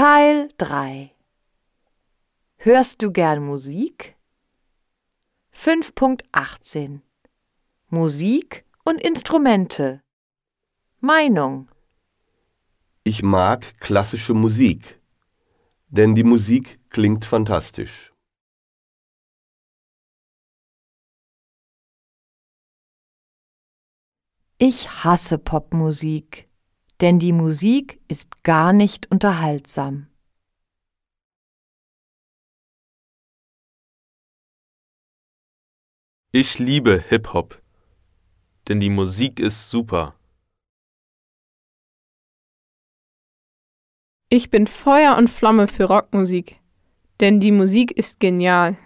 Teil 3 Hörst du gern Musik? 5.18 Musik und Instrumente. Meinung? Ich mag klassische Musik, denn die Musik klingt fantastisch. Ich hasse Popmusik, denn die Musik ist gar nicht unterhaltsam. Ich liebe Hip-Hop, denn die Musik ist super. Ich bin Feuer und Flamme für Rockmusik, denn die Musik ist genial.